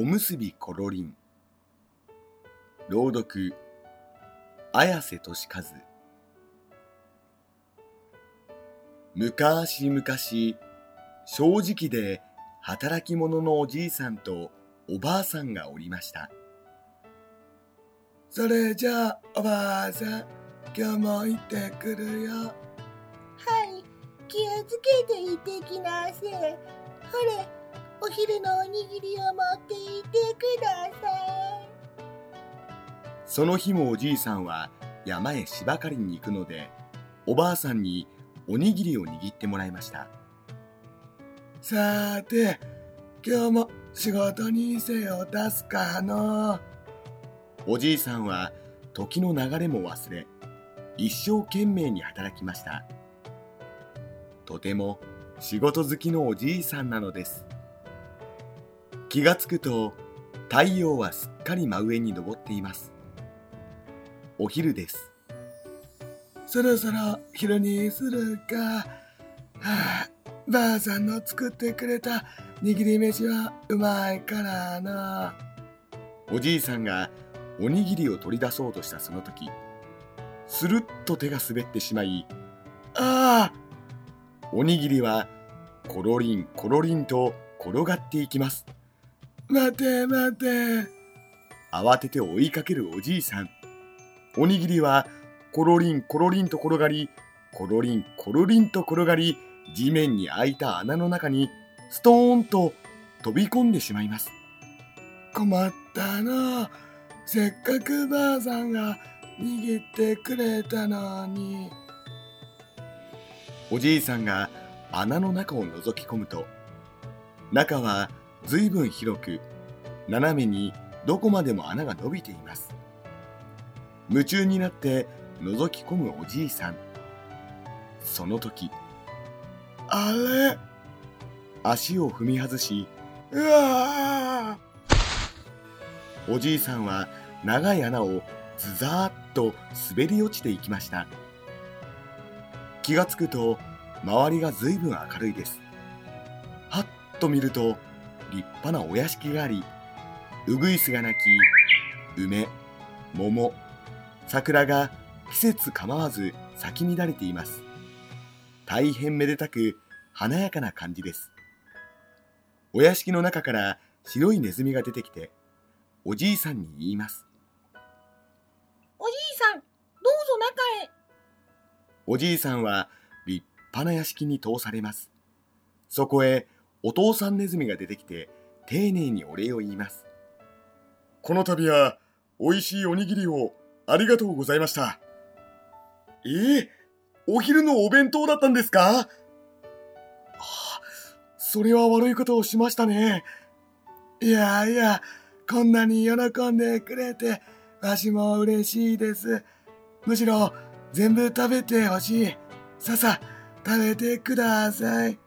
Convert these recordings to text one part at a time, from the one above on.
おむすびころりん。朗読綾瀬俊和。むかしむかし正直で働き者のおじいさんとおばあさんがおりました。それじゃあおばあさん今日も行ってくるよ。はい気をつけて行ってきなさい。ほれお昼のおにぎりを持っていてください。その日もおじいさんは山へ芝刈りに行くのでおばあさんにおにぎりを握ってもらいました。さーて今日も仕事に精を出すかの。おじいさんは時の流れも忘れ一生懸命に働きました。とても仕事好きのおじいさんなのです。気がつくと太陽はすっかり真上に昇っています。お昼です。そろそろ昼にするか。はあばあさんの作ってくれた握り飯はうまいからな。おじいさんがおにぎりを取り出そうとしたその時スルッと手が滑ってしまいああ。おにぎりはコロリンコロリンと転がっていきます待て待て。慌てて追いかけるおじいさん。おにぎりはコロリンコロリンと転がりコロリンコロリンと転がり地面に開いた穴の中にストーンと飛び込んでしまいます。困ったな。せっかくばあさんが握ってくれたのに。おじいさんが穴の中を覗き込むと中はずいぶん広く斜めにどこまでも穴が伸びています。夢中になって覗き込むおじいさん。その時あれ？足を踏み外しうわおじいさんは長い穴をズザーッと滑り落ちていきました。気がつくと周りがずいぶん明るいです。はっと見ると立派なお屋敷がありうぐいすが鳴き梅桃桜が季節構わず咲き乱れています。大変めでたく華やかな感じです。お屋敷の中から白いネズミが出てきておじいさんに言います。おじいさんどうぞ中へ。おじいさんは立派な屋敷に通されます。そこへお父さんネズミが出てきて丁寧にお礼を言います。この度はおいしいおにぎりをありがとうございました。ええお昼のお弁当だったんですか？あそれは悪いことをしましたね。いやいやこんなに喜んでくれてわしも嬉しいです。むしろ全部食べてほしい。ささ食べてください。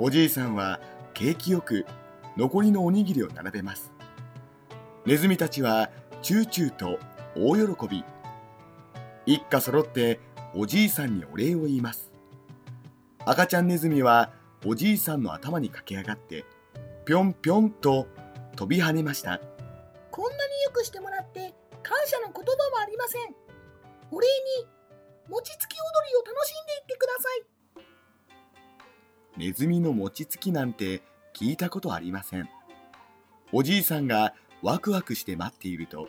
おじいさんは景気よく残りのおにぎりを並べます。ネズミたちはチューチューと大喜び。一家揃っておじいさんにお礼を言います。赤ちゃんネズミはおじいさんの頭に駆け上がってぴょんぴょんと飛び跳ねました。こんなによくしてもらって感謝の言葉もありません。お礼に餅つき踊りを楽しんでいってください。ネズミの餅つきなんて聞いたことありません。おじいさんがワクワクして待っていると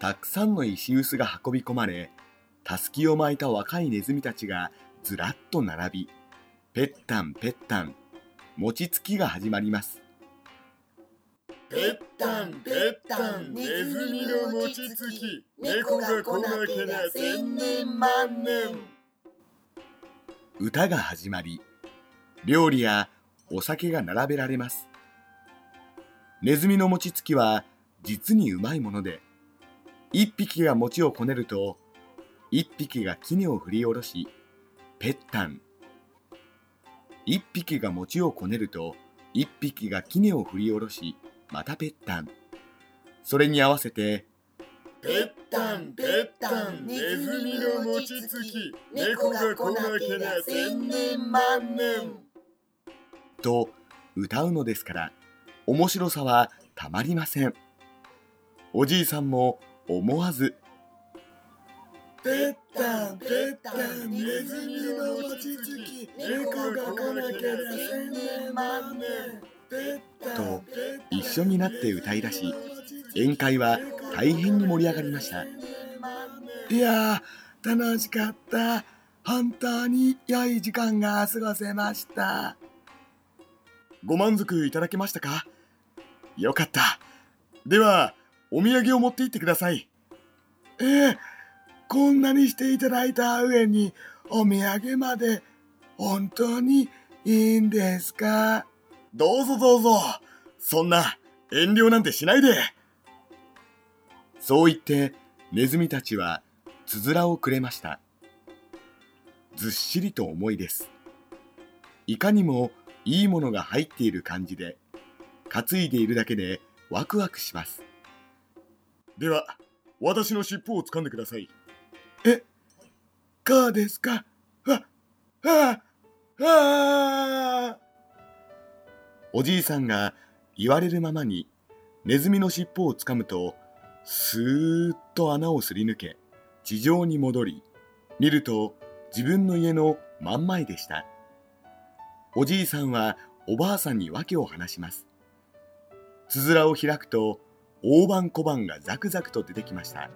たくさんの石臼が運び込まれたすきを巻いた若いネズミたちがずらっと並びぺったんぺったん餅つきが始まります。ぺったんぺったんネズミの餅つき。猫が来なけりゃ千年万年。歌が始まり料理やお酒が並べられます。ネズミの餅つきは実にうまいもので一匹が餅をこねると一匹が杵を振り下ろしぺったん。一匹が餅をこねると一匹が杵を振り下ろしまたぺったん。それに合わせてぺったんぺったんネズミの餅つき。猫が来なけりゃ千年万年。と歌うのですから面白さはたまりません。おじいさんも思わずぺったんぺったんネズミの餅つき猫が来なけりゃ千年万年。と一緒になって歌い出し宴会は大変に盛り上がりました。いやー楽しかった。本当に良い時間が過ごせましたご満足いただけましたか？よかった。ではお土産を持って行ってください。えー、こんなにしていただいた上にお土産まで本当にいいんですか？どうぞどうぞ。そんな遠慮なんてしないで。そう言ってネズミたちはつづらをくれました。ずっしりと重いです。いかにもいいものが入っている感じで担いでいるだけでワクワクします。では私の尻尾を掴んでください。えかですか？わわわおじいさんが言われるままにネズミの尻尾をつかむとスーッと穴をすり抜け地上に戻り見ると自分の家の真ん前でした。おじいさんはおばあさんに訳を話します。つづらを開くと大判小判がザクザクと出てきました。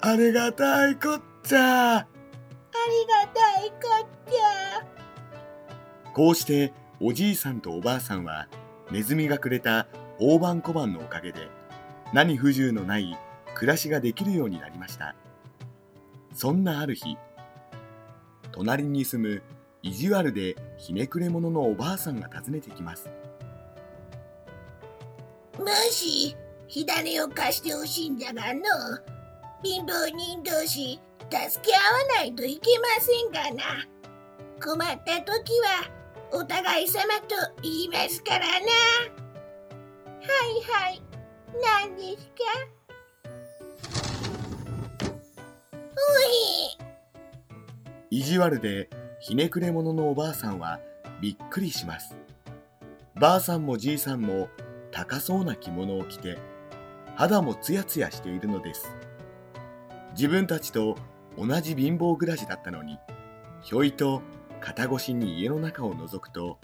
ありがたいこっちゃ。ありがたいこっちゃ。こうしておじいさんとおばあさんはネズミがくれた大判小判のおかげで何不自由のない暮らしができるようになりました。そんなある日隣に住む意地悪でひねくれ者のおばあさんが訪ねてきます。もし左を貸してほしいんじゃがの貧乏人同士助け合わないといけませんがな。困った時はお互い様と言いますからな。はいはい何ですか？お意地悪でひねくれ者のおばあさんはびっくりします。ばあさんもじいさんも高そうな着物を着て肌もツヤツヤしているのです。自分たちと同じ貧乏暮らしだったのにひょいと肩越しに家の中を覗くと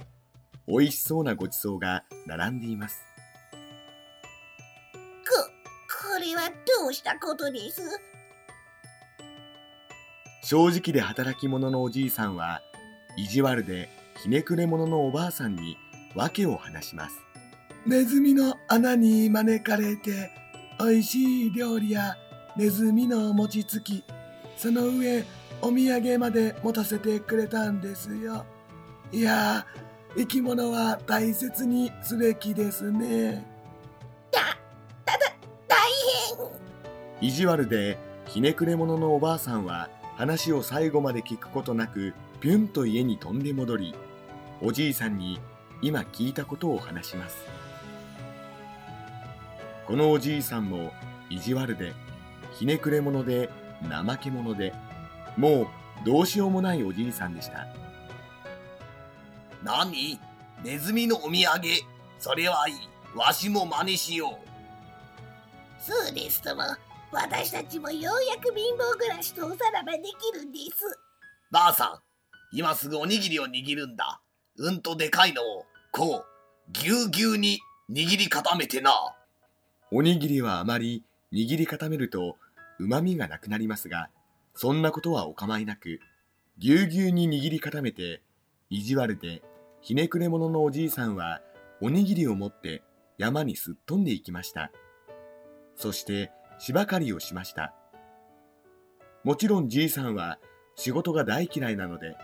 美味しそうなごちそうが並んでいます。ここれはどうしたことです？正直で働き者のおじいさんは意地悪でひねくれ者のおばあさんに訳を話します。ネズミの穴に招かれて美味しい料理やネズミの餅つきその上お土産まで持たせてくれたんですよ。いや生き物は大切にすべきですね。だただ大変。意地悪でひねくれ者のおばあさんは話を最後まで聞くことなくぴゅんと家に飛んで戻りおじいさんに今聞いたことを話します。このおじいさんも意地悪でひねくれ者で怠け者でもうどうしようもないおじいさんでした。何？ネズミのお土産？それはいい。わしも真似しよう。そうですとも私たちもようやく貧乏暮らしとおさらばできるんです。ばあさん今すぐおにぎりを握るんだ。うんとでかいのをこうぎゅうぎゅうに握り固めてな。おにぎりはあまり握り固めると旨味がなくなりますがそんなことはお構いなくぎゅうぎゅうに握り固めて意地悪でひねくれ者のおじいさんはおにぎりを持って山にすっ飛んでいきました。そして芝刈りをしました。もちろんじいさんは仕事が大嫌いなので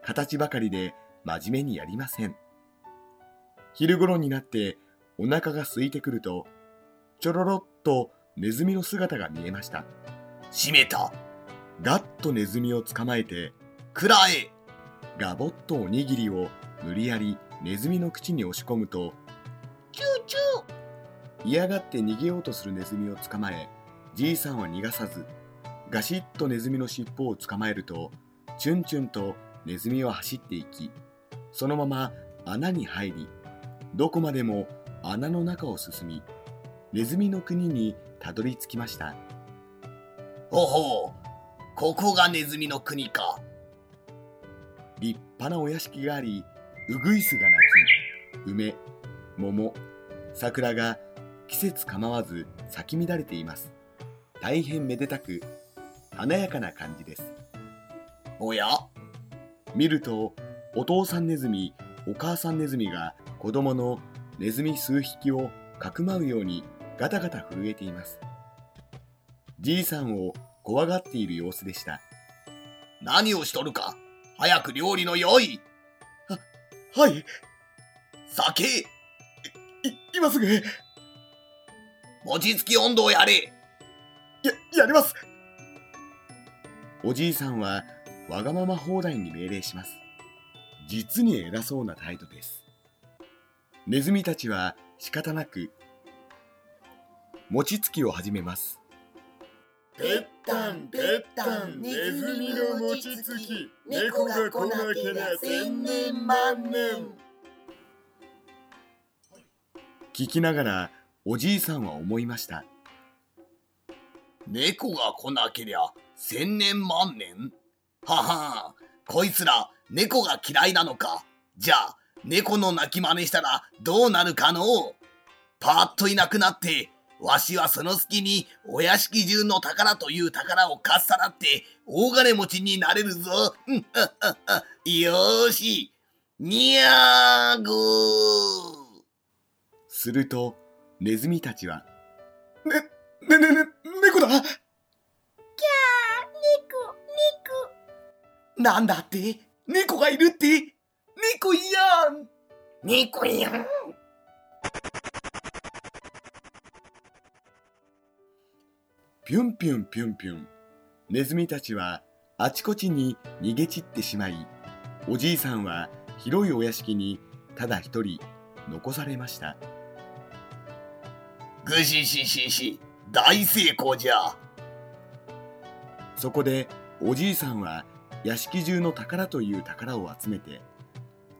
形ばかりで真面目にやりません。昼頃になってお腹が空いてくるとちょろろっとネズミの姿が見えました。閉めた。ガッとネズミを捕まえてくらえ!ガボッとおにぎりを無理やりネズミの口に押し込むとチューチュー嫌がって逃げようとするネズミを捕まえじいさんは逃がさずガシッとネズミの尻尾を捕まえるとチュンチュンとネズミは走っていきそのまま穴に入りどこまでも穴の中を進みネズミの国にたどり着きました。ほほうここがネズミの国か。立派なお屋敷がありウグイスが鳴き梅桃桜が季節構わず咲き乱れています。大変めでたく華やかな感じです。おや見るとお父さんネズミお母さんネズミが子供のネズミ数匹をかくまうようにガタガタ震えています。じいさんを怖がっている様子でした。何をしとるか早く料理の用意。はい。酒。い今すぐ。や餅つき温度をやれ。やります。おじいさんはわがまま放題に命令します。実に偉そうな態度です。ネズミたちは仕方なく餅つきを始めます。ぺったんぺったんネズミの餅つき。猫が来なけりゃ千年万年。聞きながらおじいさんは思いました猫が来なけりゃ千年万年？ははこいつら猫が嫌いなのか？じゃあ猫の鳴き真似したらどうなるかの？パッといなくなってわしはその隙にお屋敷中の宝という宝をかっさらって大金持ちになれるぞ。よーし。にゃーごー。するとネズミたちはねねねね猫だ。猫、猫。なんだって？猫がいるって？猫いやん。猫やん。ぴゅんぴゅんぴゅんぴゅん。ネズミたちはあちこちに逃げ散ってしまいおじいさんは広いお屋敷にただ一人残されましたぐしししし。大成功じゃ。そこでおじいさんは屋敷中の宝という宝を集めて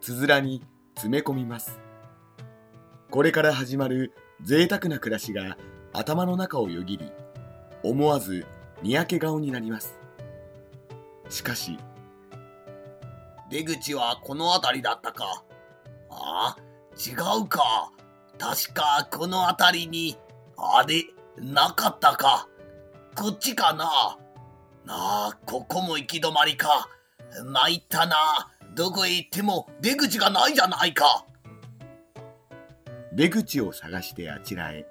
つづらに詰め込みますこれから始まる贅沢な暮らしが頭の中をよぎり思わずにやけ顔になりますしかし出口はこの辺りだったか。ああ、違うか。確かこの辺りに、あれ、なかったか。こっちかな。なあ、ここも行き止まりか。参ったな。どこへ行っても出口がないじゃないか。出口を探してあちらへ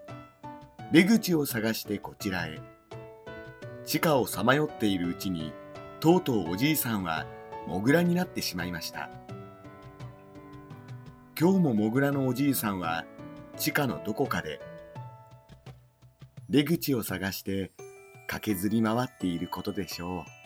出口を探してこちらへ地下をさまよっているうちにとうとうおじいさんはモグラになってしまいました今日もモグラのおじいさんは地下のどこかで出口を探して駆けずり回っていることでしょう。